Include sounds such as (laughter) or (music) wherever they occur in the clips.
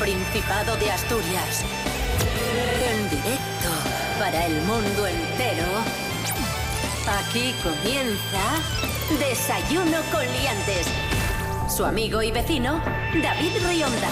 Principado de Asturias. En directo para el mundo entero. Aquí comienza Desayuno con Liantes. Su amigo y vecino, David Rionda.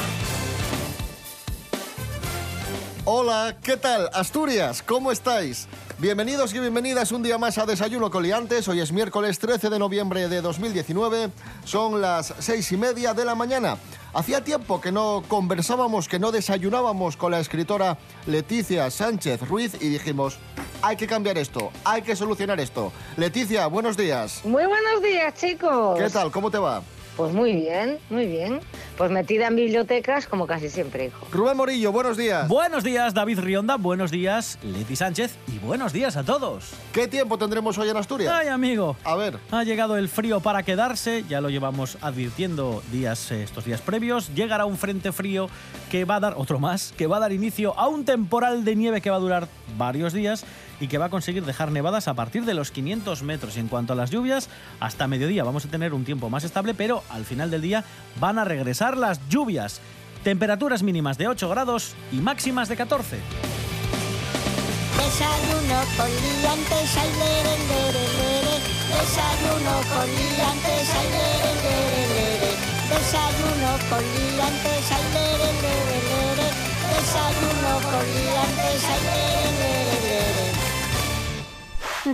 Hola, ¿qué tal? Asturias, ¿cómo estáis? Bienvenidos y bienvenidas un día más a Desayuno Coliantes. Hoy es miércoles 13 de noviembre de 2019. Son las seis y media de la mañana. Hacía tiempo que no conversábamos, que no desayunábamos con la escritora Leticia Sánchez Ruiz y dijimos, hay que cambiar esto, hay que solucionar esto. Leticia, buenos días. Muy buenos días, chicos. ¿Qué tal? ¿Cómo te va? Pues muy bien, muy bien. Pues metida en bibliotecas como casi siempre, hijo. Rubén Morillo, buenos días. Buenos días, David Rionda. Buenos días, Leti Sánchez. Y buenos días a todos. ¿Qué tiempo tendremos hoy en Asturias? Ay, amigo. A ver. Ha llegado el frío para quedarse. Ya lo llevamos advirtiendo días, eh, estos días previos. Llegará un frente frío que va a dar, otro más, que va a dar inicio a un temporal de nieve que va a durar varios días y que va a conseguir dejar nevadas a partir de los 500 metros. Y en cuanto a las lluvias, hasta mediodía vamos a tener un tiempo más estable, pero al final del día van a regresar las lluvias. Temperaturas mínimas de 8 grados y máximas de 14. Desayuno con.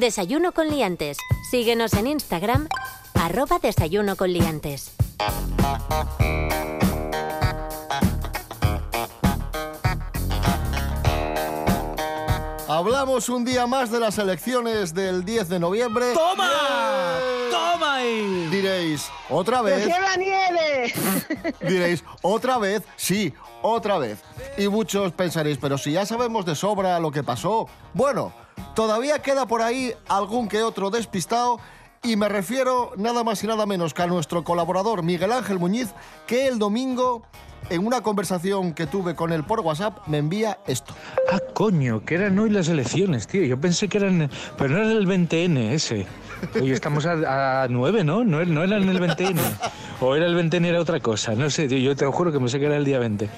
Desayuno con Liantes. Síguenos en Instagram, arroba Desayuno con Liantes. Hablamos un día más de las elecciones del 10 de noviembre. ¡Toma! ¡Toma ahí! Diréis, ¿otra vez? ¡Creció la nieve! (laughs) Diréis, ¿otra vez? Sí, otra vez. Y muchos pensaréis, pero si ya sabemos de sobra lo que pasó. Bueno, todavía queda por ahí algún que otro despistado y me refiero nada más y nada menos que a nuestro colaborador Miguel Ángel Muñiz, que el domingo, en una conversación que tuve con él por WhatsApp, me envía esto. Ah, coño, que eran hoy las elecciones, tío. Yo pensé que eran. Pero no era el 20N ese. Hoy estamos a, a 9, ¿no? ¿no? No era en el 20N. O era el 20N, era otra cosa. No sé, tío. Yo te juro que me sé que era el día 20.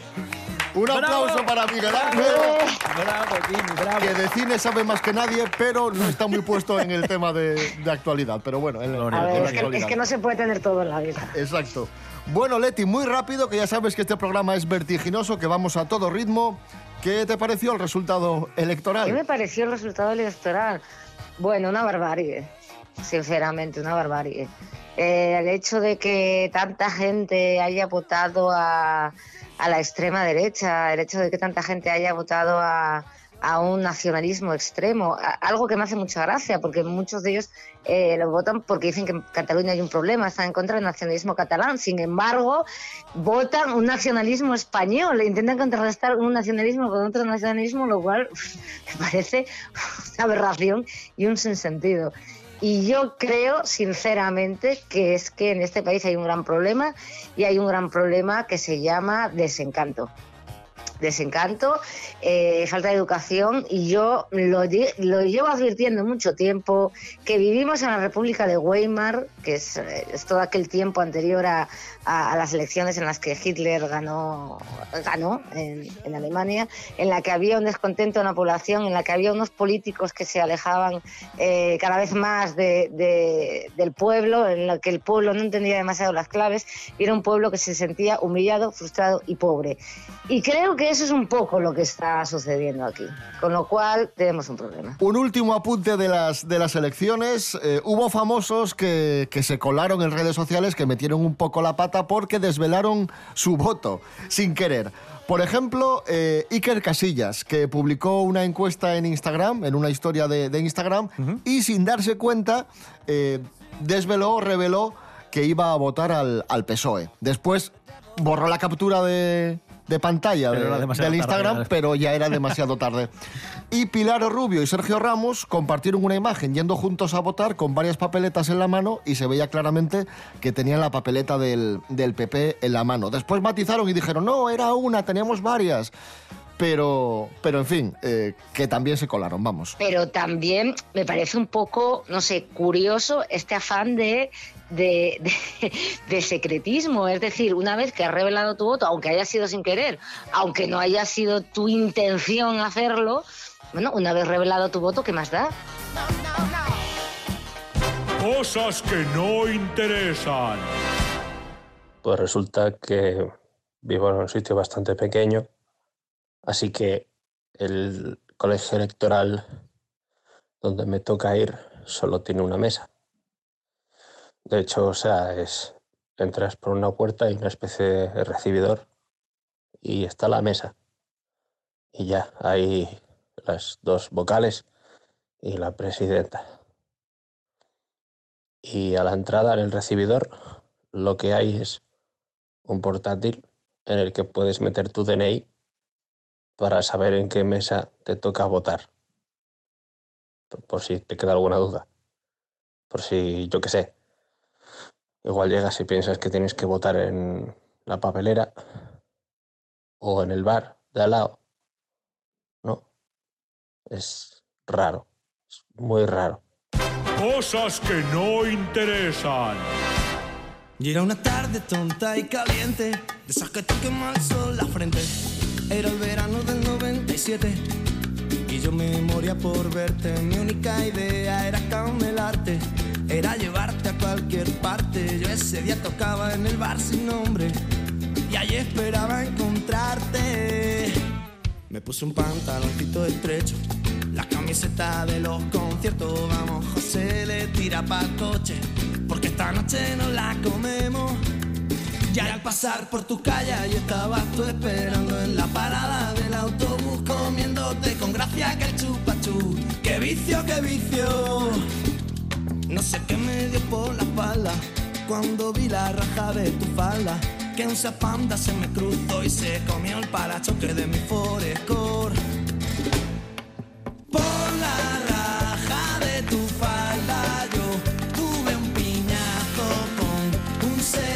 Un ¡Bravo! aplauso para Miguel Ángel, Bravo, Kimi, bravo. que de cine sabe más que nadie, pero no está muy puesto en el tema de, de actualidad. Pero bueno, en, Gloria, A en ver, la es que, actualidad. es que no se puede tener todo en la vida. Exacto. Bueno, Leti, muy rápido, que ya sabes que este programa es vertiginoso, que vamos a todo ritmo. ¿Qué te pareció el resultado ¿Qué me electoral? pareció el resultado electoral? Bueno, una barbarie, sinceramente, una barbarie. Eh, el hecho de que tanta gente haya votado a, a la extrema derecha, el hecho de que tanta gente haya votado a, un nacionalismo extremo, algo que me hace mucha gracia, porque muchos de ellos eh, lo votan porque dicen que en Cataluña hay un problema, están en contra del nacionalismo catalán. Sin embargo, votan un nacionalismo español, intentan contrarrestar un nacionalismo con otro nacionalismo, lo cual (laughs) me parece una aberración y un sinsentido. Y yo creo, sinceramente, que es que en este país hay un gran problema y hay un gran problema que se llama desencanto desencanto, eh, falta de educación y yo lo, lo llevo advirtiendo mucho tiempo que vivimos en la República de Weimar, que es, es todo aquel tiempo anterior a, a- a las elecciones en las que Hitler ganó, ganó en, en Alemania, en la que había un descontento en la población, en la que había unos políticos que se alejaban eh, cada vez más de- de- del pueblo, en la que el pueblo no entendía demasiado las claves y era un pueblo que se sentía humillado, frustrado y pobre. Y creo que eso es un poco lo que está sucediendo aquí, con lo cual tenemos un problema. Un último apunte de las, de las elecciones. Eh, hubo famosos que, que se colaron en redes sociales que metieron un poco la pata porque desvelaron su voto sin querer. Por ejemplo, eh, Iker Casillas, que publicó una encuesta en Instagram, en una historia de, de Instagram, y sin darse cuenta, eh, desveló, reveló que iba a votar al, al PSOE. Después borró la captura de, de pantalla de- del tarde, Instagram, ya. pero ya era (laughs) demasiado tarde. Y Pilar Rubio y Sergio Ramos compartieron una imagen yendo juntos a votar con varias papeletas en la mano y se veía claramente que tenían la papeleta del, del PP en la mano. Después matizaron y dijeron, no, era una, teníamos varias. pero, pero en fin, eh, que también se colaron, vamos. Pero también me parece un poco, no sé, curioso este afán de, de, de- de secretismo. Es decir, una vez que has revelado tu voto, aunque haya sido sin querer, aunque no haya sido tu intención hacerlo, bueno, una vez revelado tu voto, ¿qué más da? Cosas que no interesan. Pues resulta que vivo en un sitio bastante pequeño, así que el colegio electoral donde me toca ir solo tiene una mesa. De hecho, o sea, es entras por una puerta y una especie de recibidor y está la mesa. Y ya, hay las dos vocales y la presidenta. Y a la entrada en el recibidor lo que hay es un portátil en el que puedes meter tu DNI para saber en qué mesa te toca votar. Por, por si te queda alguna duda. Por si, yo qué sé. Igual llegas y piensas que tienes que votar en la papelera o en el bar de al lado. No. Es raro. Es muy raro. Cosas que no interesan. Y era una tarde tonta y caliente, de esas que te quema el sol la frente. Era el verano del 97 y yo me moría por verte. Mi única idea era camelarte, era llevarte a cualquier parte. Yo ese día tocaba en el bar sin nombre y allí esperaba encontrarte. Me puse un pantaloncito estrecho, la camiseta de los conciertos. Vamos, José le tira pa' coche, porque esta noche no la comemos. Ya al pasar por tu calle y estabas tú esperando en la parada del autobús, comiéndote con gracia que el chupachú. ¡Qué vicio, qué vicio! No sé qué me dio por la espalda cuando vi la raja de tu falda. Que un panda se me cruzó y se comió el parachoque de mi Forescore. Por la raja de tu falda yo tuve un piñazo con un Seat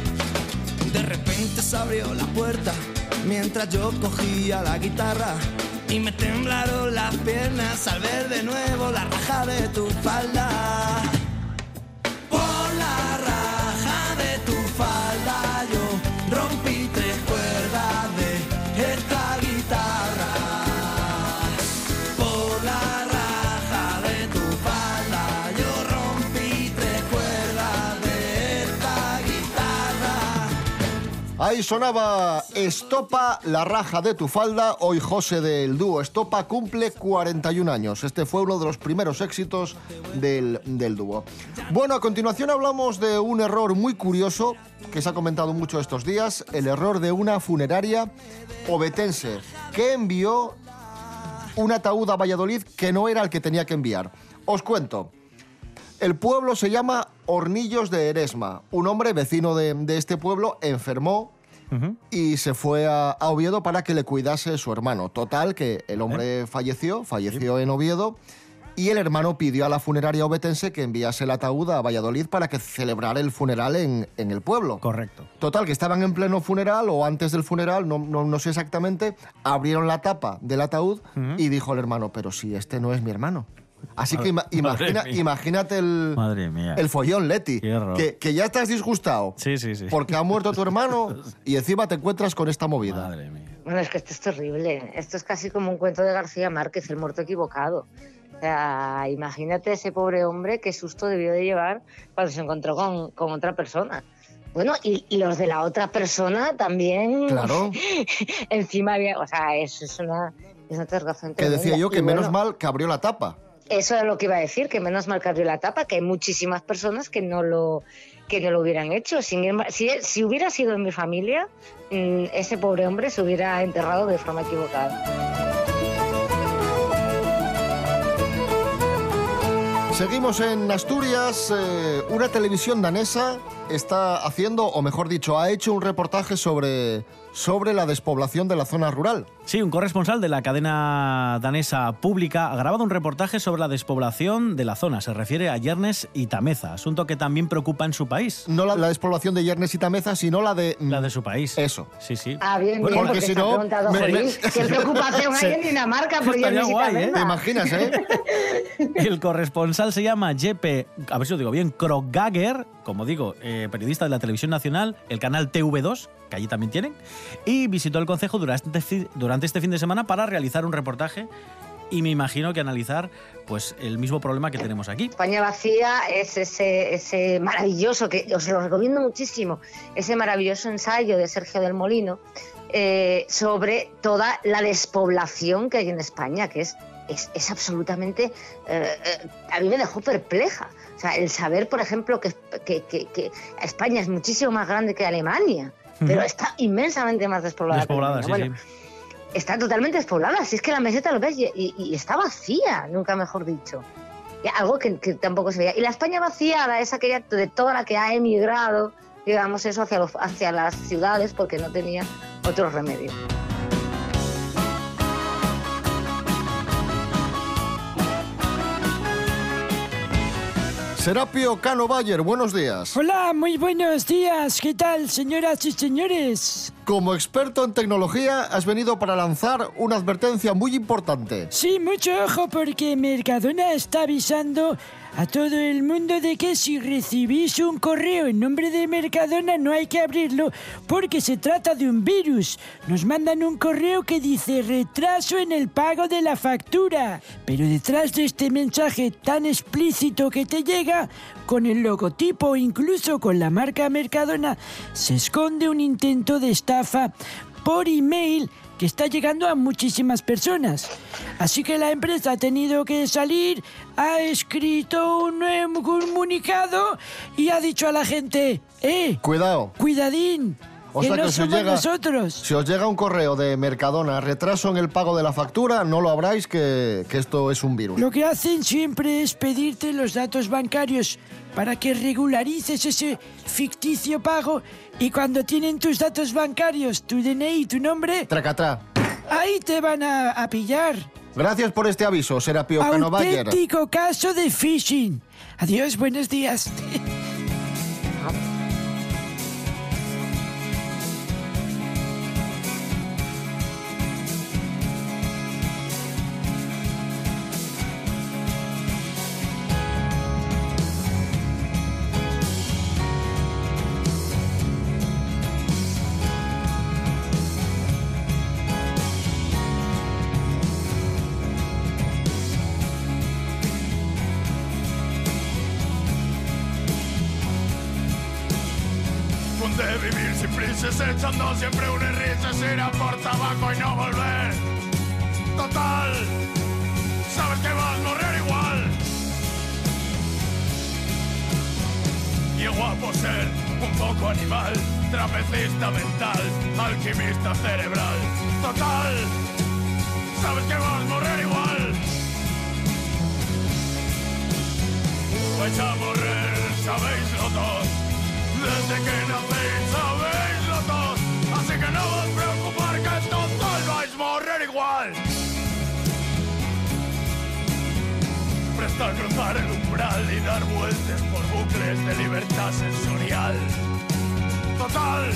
Repente se abrió la puerta mientras yo cogía la guitarra y me temblaron las piernas al ver de nuevo la raja de tu falda. Ahí sonaba Estopa, la raja de tu falda. Hoy José del dúo Estopa cumple 41 años. Este fue uno de los primeros éxitos del, del dúo. Bueno, a continuación hablamos de un error muy curioso que se ha comentado mucho estos días. El error de una funeraria obetense que envió un ataúd a Valladolid que no era el que tenía que enviar. Os cuento. El pueblo se llama Hornillos de Eresma. Un hombre vecino de, de este pueblo enfermó y se fue a, a Oviedo para que le cuidase su hermano. Total, que el hombre falleció, falleció en Oviedo. Y el hermano pidió a la funeraria obetense que enviase el ataúd a Valladolid para que celebrara el funeral en, en el pueblo. Correcto. Total, que estaban en pleno funeral o antes del funeral, no, no, no sé exactamente, abrieron la tapa del ataúd y dijo el hermano, pero si este no es mi hermano. Así que ima- imagina- imagínate el, Madre mía. el follón, Leti. Que, que ya estás disgustado Sí, sí, sí. porque ha muerto tu hermano (laughs) y encima te encuentras con esta movida. Madre mía. Bueno, es que esto es terrible. Esto es casi como un cuento de García Márquez, el muerto equivocado. O sea, imagínate ese pobre hombre qué susto debió de llevar cuando se encontró con, con otra persona. Bueno, y, y los de la otra persona también. Claro. (laughs) Encima había, o sea, eso es una, una aterración Que decía yo que Y menos bueno, mal que abrió la tapa. Eso era lo que iba a decir, que menos mal que la tapa, que hay muchísimas personas que no lo, que no lo hubieran hecho. Si hubiera sido en mi familia, mm, ese pobre hombre se hubiera enterrado de forma equivocada. Seguimos en Asturias. eh, una televisión danesa está haciendo, o mejor dicho, ha hecho un reportaje sobre, sobre la despoblación de la zona rural. Sí, un corresponsal de la cadena danesa pública ha grabado un reportaje sobre la despoblación de la zona. Se refiere a Yernes y Tameza, asunto que también preocupa en su país. No la, la despoblación de Yernes y Tameza, sino la de... La de su país. Eso. Sí, sí. Ah, bien, Bueno, bien, porque porque, si no, me- me- qué (laughs) preocupación Sí. hay en (laughs) Dinamarca por Estaría Yernes y guay, ¿eh? Tameza. ¿Te imaginas, eh? (laughs) El corresponsal se llama Jeppe, a ver si lo digo bien, Kroggager, como digo, eh, periodista de la televisión nacional, el canal TV2, que allí también tienen, y visitó el concejo durante, fi- durante este fin de semana para realizar un reportaje y me imagino que analizar pues el mismo problema que tenemos aquí. España vacía es ese, ese maravilloso, que os lo recomiendo muchísimo, ese maravilloso ensayo de Sergio del Molino eh, sobre toda la despoblación que hay en España, que es, es, es absolutamente... eh, eh, a mí me dejó perpleja. O sea, el saber, por ejemplo, que, que- que- que España es muchísimo más grande que Alemania, pero está inmensamente más despoblada. Despoblada, sí, está totalmente despoblada. Si es que la meseta lo ves y, y- y está vacía, nunca mejor dicho. Y algo que, que tampoco se veía. Y la España vaciada es aquella de toda la que ha emigrado, digamos, eso hacia, los- hacia las ciudades porque no tenía otro remedio. Serapio Cano Bayer, buenos días. Hola, muy buenos días. ¿Qué tal, señoras y señores? Como experto en tecnología, has venido para lanzar una advertencia muy importante. Sí, mucho ojo porque Mercadona está avisando a todo el mundo de que si recibís un correo en nombre de Mercadona no hay que abrirlo porque se trata de un virus. Nos mandan un correo que dice retraso en el pago de la factura. Pero detrás de este mensaje tan explícito que te llega, con el logotipo o incluso con la marca Mercadona, se esconde un intento de estafa por email que está llegando a muchísimas personas. Así que la empresa ha tenido que salir, ha escrito un nuevo comunicado y ha dicho a la gente, ¡eh! Cuidado. ¡Cuidadín! O que sea no que si somos llega, nosotros. si os llega un correo de Mercadona, retraso en el pago de la factura, no lo abráis que, que esto es un virus. Lo que hacen siempre es pedirte los datos bancarios para que regularices ese ficticio pago y cuando tienen tus datos bancarios, tu DNI y tu nombre, Tracatrá. ahí te van a, a pillar. Gracias por este aviso, Serapio Cano Bayer. Auténtico caso de phishing. Adiós, buenos días. (laughs) y no volver. Total, sabes que vas a morrer igual. Y es guapo un poco animal, trapecista mental, alquimista cerebral. Total, sabes que vas a morrer igual. Vais a morrer, sabéislo todos. Desde que nacéis sabéislo todos. Así que no os preocupar Presta a cruzar el umbral y dar vueltas por bucles de libertad sensorial. Total,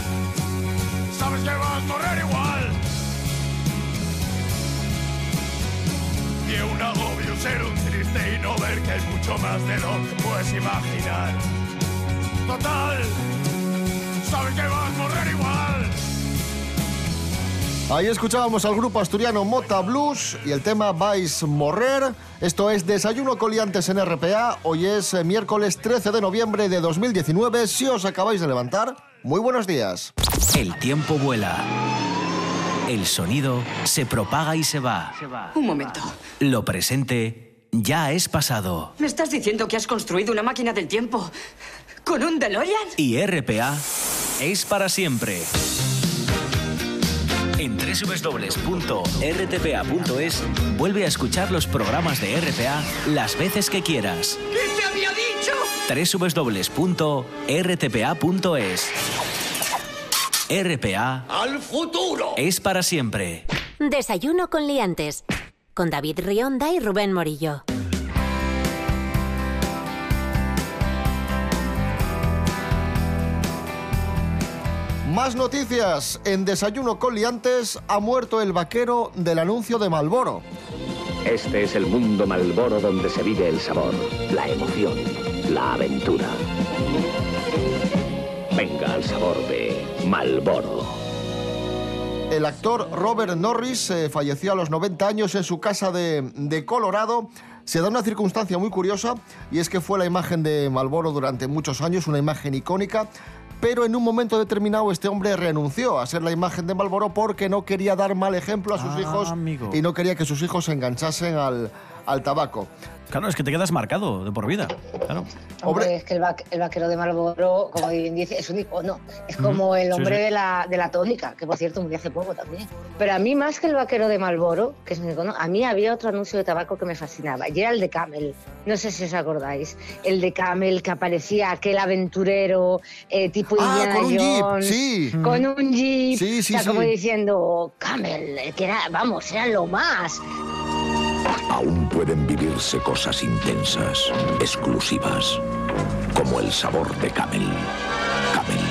sabes que vas a morrer igual. Y un agobio ser un triste y no ver que hay mucho más de lo que puedes imaginar. Total, sabes que vas a morrer igual. Ahí escuchábamos al grupo asturiano Mota Blues y el tema Vais Morrer. Esto es Desayuno Coliantes en RPA. Hoy es eh, miércoles 13 de noviembre de 2019. Si os acabáis de levantar, muy buenos días. El tiempo vuela. El sonido se propaga y se va. Un momento. Lo presente ya es pasado. ¿Me estás diciendo que has construido una máquina del tiempo con un DeLorean? Y RPA es para siempre. En www.rtpa.es vuelve a escuchar los programas de RPA las veces que quieras. ¿Qué te había dicho? www.rtpa.es RPA ¡Al futuro! es para siempre. Desayuno con liantes. Con David Rionda y Rubén Morillo. Más noticias. En Desayuno con Liantes ha muerto el vaquero del anuncio de Malboro. Este es el mundo Malboro donde se vive el sabor, la emoción, la aventura. Venga al sabor de Malboro. El actor Robert Norris eh, falleció a los 90 años en su casa de, de Colorado. Se da una circunstancia muy curiosa y es que fue la imagen de Malboro durante muchos años, una imagen icónica, pero en un momento determinado este hombre renunció a ser la imagen de Malboro porque no quería dar mal ejemplo a sus Ah, hijos amigo. y no quería que sus hijos se enganchasen al, al tabaco. Claro, es que te quedas marcado de por vida. Claro. Hombre, es que el, va- el vaquero de Marlboro, como bien dice, es un icono. Es como el hombre sí. De, la, de la tónica, que por cierto murió hace poco también. Pero a mí, más que el vaquero de Marlboro, que es un icono, a mí había otro anuncio de tabaco que me fascinaba, y era el de Camel. No sé si os acordáis. El de Camel, que aparecía aquel aventurero eh, tipo Ah, Indiana con un jeep, sí. Con un jeep. Sí, sí, o sea, como diciendo, Camel, eh, que era, vamos, era lo más. Aún pueden vivirse cosas intensas, exclusivas, como el sabor de Camel. Camel,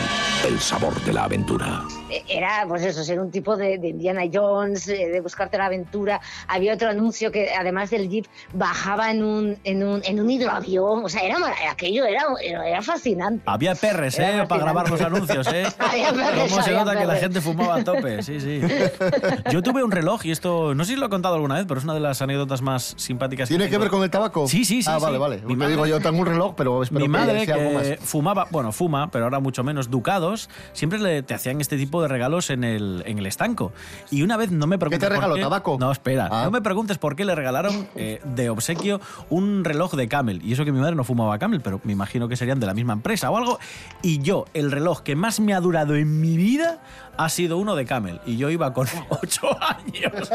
el sabor de la aventura. Era, pues eso, ser un tipo de, de Indiana Jones, eh, de buscarte la aventura. Había otro anuncio que, además del Jeep, bajaba en un, en un, en un hidroavión. O sea, era, aquello era, era, fascinante. Había perres, Era ¿eh? Para grabar los anuncios, ¿eh? (laughs) Había perres, ¿Cómo se había nota que la gente fumaba a tope? Sí, sí. (laughs) Yo tuve un reloj y esto, no sé si lo he contado alguna vez, pero es una de las anécdotas más simpáticas. ¿Tiene que tengo. ver con el tabaco? Sí, sí, sí. Ah, sí. vale, vale. Mi Me digo madre- yo, tengo un reloj, pero espero Mi que madre, sea algo más. que fumaba, bueno, fuma, pero ahora mucho menos, ducados, siempre le, te hacían este tipo de regalos en el, en el estanco. Y una vez no me preguntes. te por regaló, qué- tabaco? No, espera. Ah. No me preguntes por qué le regalaron (laughs) eh, de obsequio un reloj de Camel. Y eso que mi madre no fumaba Camel, pero me imagino que serían de la misma empresa o algo. Y yo, el reloj que más me ha durado en mi vida ha sido uno de Camel. Y yo iba con (laughs) ocho años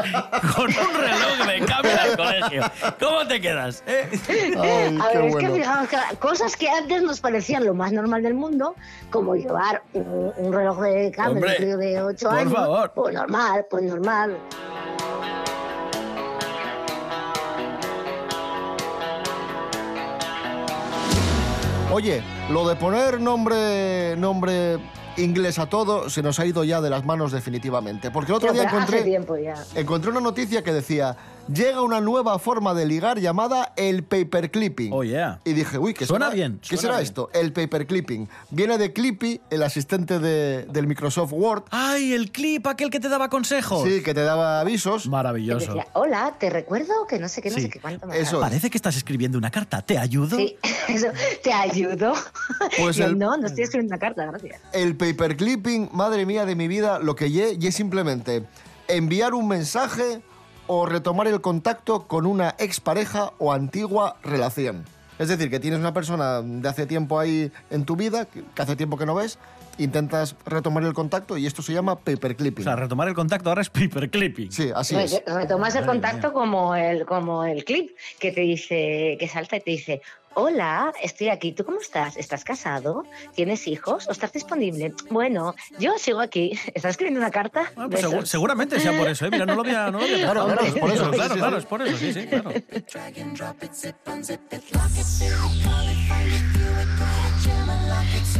con un reloj de Camel colegio. ¿Cómo te quedas? eh? a ver, es que fijaos que cosas que antes nos parecían lo más normal del mundo, como llevar un, un reloj de crío de 8 por años. favor. Pues normal, pues normal. Oye, lo de poner nombre, nombre inglés a todo se nos ha ido ya de las manos definitivamente. Porque el otro día pero Hace encontré, tiempo ya. encontré una noticia que decía, llega una nueva forma de ligar llamada el paperclipping. Oh, yeah. Y dije, uy, ¿qué Suena será? bien, ¿Qué suena será bien. esto? El paperclipping. Viene de Clippy, el asistente de- del Microsoft Word. ¡Ay, el clip, aquel que te daba consejos! Sí, que te daba avisos. Que Maravilloso. decía, hola, te recuerdo que no sé qué, no Sí. sé qué cuánto más. Eso. Parece que estás escribiendo una carta. ¿Te ayudo? Sí, (laughs) eso, ¿te ayudo? Pues Yo, el- No, no estoy escribiendo una carta, gracias. El paperclipping, madre mía de mi vida, lo que y es simplemente enviar un mensaje o retomar el contacto con una expareja o antigua relación. Es decir, que tienes una persona de hace tiempo ahí en tu vida, que hace tiempo que no ves, intentas retomar el contacto y esto se llama O paperclipping. sea, retomar el contacto ahora es paperclipping. Sí, así es. Retomas el contacto como el, como el clip que te dice, que salta y te dice, hola, estoy aquí, ¿tú cómo estás? ¿Estás casado? ¿Tienes hijos? ¿O estás disponible? Bueno, yo sigo aquí. (laughs) ¿Estás escribiendo una carta? Ah, pues segu- seguramente sea por eso, ¿eh? Mira, no lo había, no lo había (laughs) Claro, claro, es por eso, Pero sí, Claro, sí, claro, sí. es por eso, sí, sí, claro. (laughs)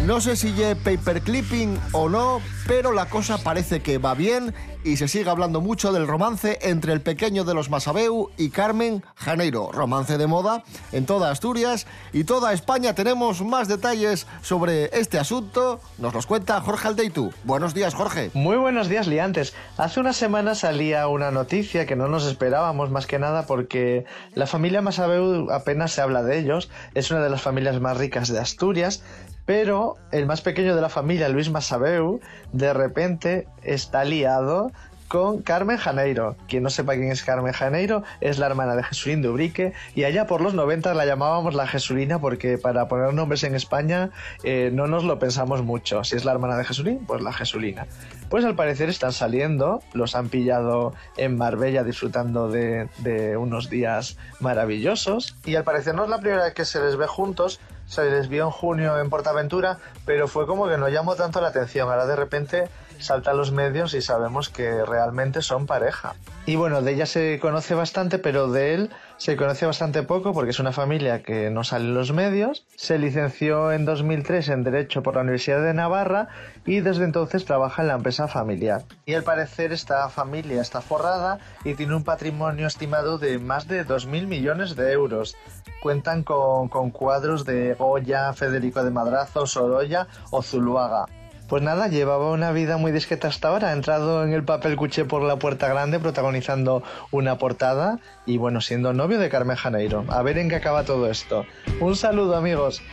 No sé si ye paperclipping o no, pero la cosa parece que va bien y se sigue hablando mucho del romance entre el pequeño de los Masabeu y Carmen Janeiro. Romance de moda en toda Asturias y toda España. Tenemos más detalles sobre este asunto. Nos los cuenta Jorge Aldeitu. Buenos días, Jorge. Muy buenos días, liantes. Hace una semana salía una noticia que no nos esperábamos más que nada porque la familia Masabeu apenas se habla de ellos. Es una de las familias más ricas de Asturias, pero el más pequeño de la familia, Luis Masabeu, de repente está liado con Carmen Janeiro. Quien no sepa quién es Carmen Janeiro, es la hermana de Jesulín de Ubrique y allá por los 90 la llamábamos la Jesulina porque para poner nombres en España eh, no nos lo pensamos mucho. Si es la hermana de Jesulín, pues la Jesulina. Pues al parecer están saliendo, los han pillado en Marbella disfrutando de, de unos días maravillosos y al parecer no es la primera vez que se les ve juntos, se les vio en junio en Portaventura, pero fue como que no llamó tanto la atención. Ahora de repente salta a los medios y sabemos que realmente son pareja. Y bueno, de ella se conoce bastante, pero de él se conoce bastante poco porque es una familia que no sale en los medios. Se licenció en 2003 en Derecho por la Universidad de Navarra y desde entonces trabaja en la empresa familiar. Y al parecer esta familia está forrada y tiene un patrimonio estimado de más de 2.000 millones de euros. Cuentan con, cuadros de Goya, Federico de Madrazo, Sorolla o Zuluaga. Pues nada, llevaba una vida muy discreta hasta ahora. Ha entrado en el papel cuché por la puerta grande, protagonizando una portada y bueno, siendo novio de Carmen Janeiro. A ver en qué acaba todo esto. Un saludo, amigos.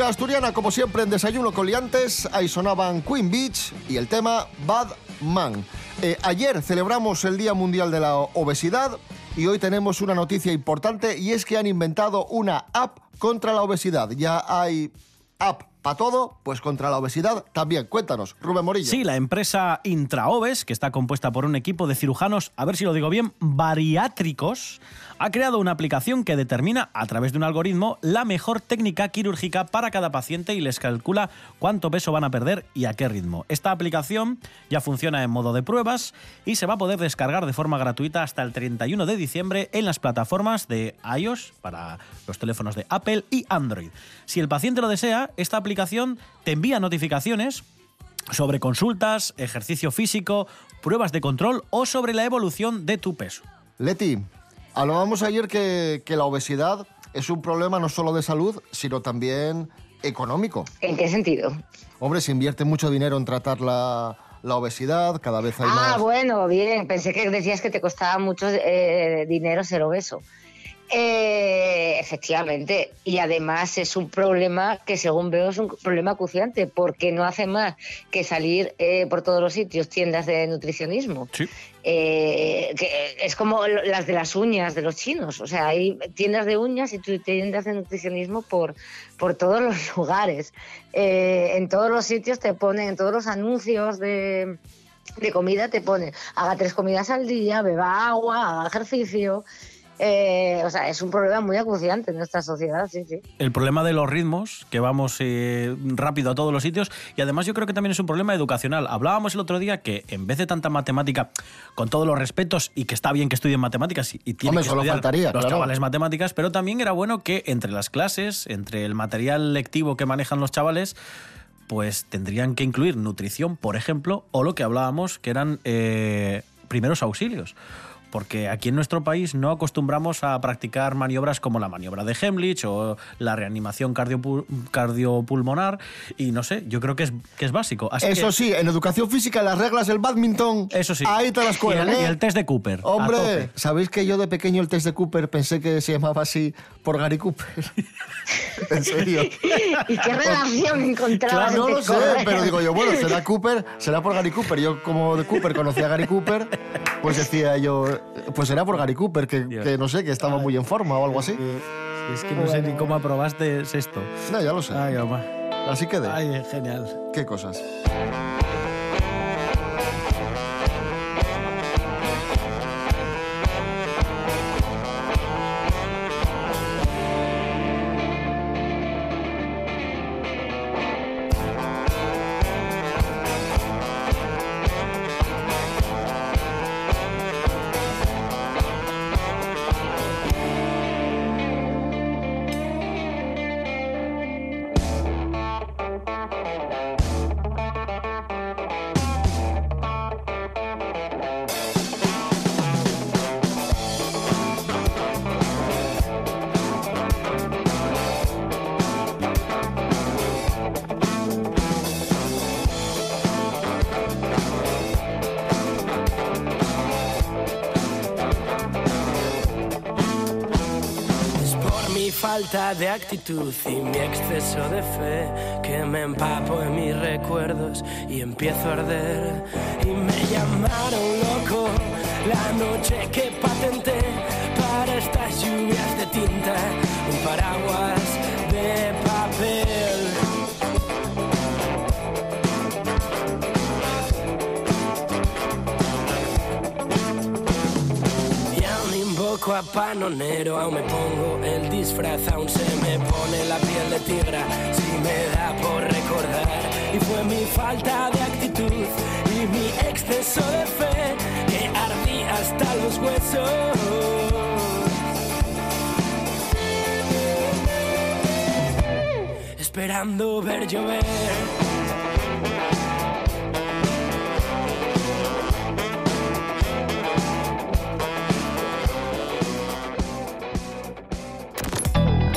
Música asturiana, como siempre, en Desayuno con Liantes. Ahí sonaban Queen Beach y el tema Bad Man. Eh, ayer celebramos el Día Mundial de la Obesidad y hoy tenemos una noticia importante y es que han inventado una app contra la obesidad. Ya hay app para todo, pues contra la obesidad también. Cuéntanos, Rubén Morillo. Sí, la empresa Intraoves, que está compuesta por un equipo de cirujanos, a ver si lo digo bien, bariátricos, ha creado una aplicación que determina a través de un algoritmo la mejor técnica quirúrgica para cada paciente y les calcula cuánto peso van a perder y a qué ritmo. Esta aplicación ya funciona en modo de pruebas y se va a poder descargar de forma gratuita hasta el 31 de diciembre en las plataformas de iOS para los teléfonos de Apple y Android. Si el paciente lo desea, esta aplicación te envía notificaciones sobre consultas, ejercicio físico, pruebas de control o sobre la evolución de tu peso. Leti, hablábamos ayer que, que la obesidad es un problema no solo de salud, sino también económico. ¿En qué sentido? Hombre, se invierte mucho dinero en tratar la, la obesidad, cada vez hay Ah, más... bueno, bien. Pensé que decías que te costaba mucho eh, dinero ser obeso. Eh, efectivamente, y además es un problema que según veo es un problema acuciante porque no hace más que salir eh, por todos los sitios tiendas de nutricionismo. Eh, que es como las de las uñas de los chinos, o sea, hay tiendas de uñas y tiendas de nutricionismo por, por todos los (laughs) lugares. Eh, en todos los sitios te ponen, en todos los anuncios de, de comida te ponen, haga tres comidas al día, beba agua, haga ejercicio. Eh, o sea, es un problema muy acuciante en nuestra sociedad, sí, sí. El problema de los ritmos, que vamos eh, rápido a todos los sitios, y además yo creo que también es un problema educacional. Hablábamos el otro día que en vez de tanta matemática, con todos los respetos, y que está bien que estudien matemáticas, y, tienen Hombre, que solo estudiar faltaría, los claro. chavales matemáticas, pero también era bueno que entre las clases, entre el material lectivo que manejan los chavales, pues tendrían que incluir nutrición, por ejemplo, o lo que hablábamos, que eran eh, primeros auxilios. Porque aquí en nuestro país no acostumbramos a practicar maniobras como la maniobra de Hemlich o la reanimación cardiopu- cardiopulmonar. Y no sé, yo creo que es, que es básico. Así Eso que- sí, en educación física las reglas del badminton, Eso sí. ahí te las cuelan, el, ¿eh? y el test de Cooper. Hombre. ¿sabéis que yo de pequeño el test de Cooper pensé que se llamaba así por Gary Cooper? (laughs) en serio. ¿Y qué relación encontrabas Claro, no lo sé, correr? pero digo yo, bueno, será Cooper, será por Gary Cooper. Yo como de Cooper conocía a Gary Cooper, pues decía yo, pues será por Gary Cooper, que, que no sé, que estaba muy en forma o algo así. Es que no sé ni cómo aprobaste esto. No, ya lo sé. Ay, mamá. Así quedé. Ay, genial. ¿Qué cosas? De actitud y mi exceso de fe que me empapo en mis recuerdos y empiezo a arder. Y me llamaron loco la noche que patenté Panonero, aún me pongo el disfraz, aún se me pone la piel de tigra, si me da por recordar. Y fue mi falta de actitud y mi exceso de fe que ardí hasta los huesos. Esperando ver llover.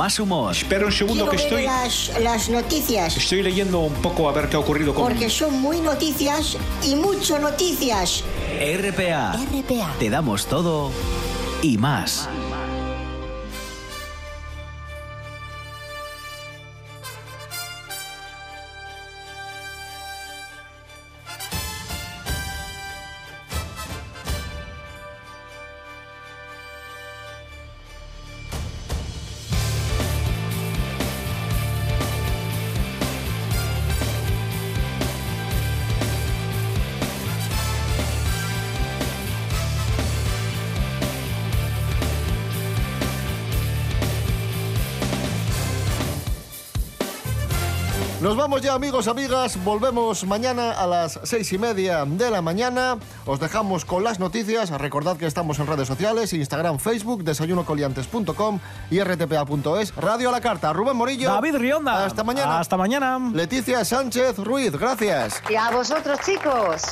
Más humor. Espera un segundo Quiero que estoy, las, las noticias, estoy leyendo un poco a ver qué ha ocurrido con... porque son muy noticias y mucho noticias. RPA. RPA. Te damos todo y más. Nos vamos ya, amigos, amigas. Volvemos mañana a las seis y media de la mañana. Os dejamos con las noticias. Recordad que estamos en redes sociales, Instagram, Facebook, desayunocoliantes.com y rtpa.es. Radio a la carta. Rubén Morillo. David Rionda. Hasta mañana. Hasta mañana. Leticia Sánchez Ruiz. Gracias. Y a vosotros, chicos.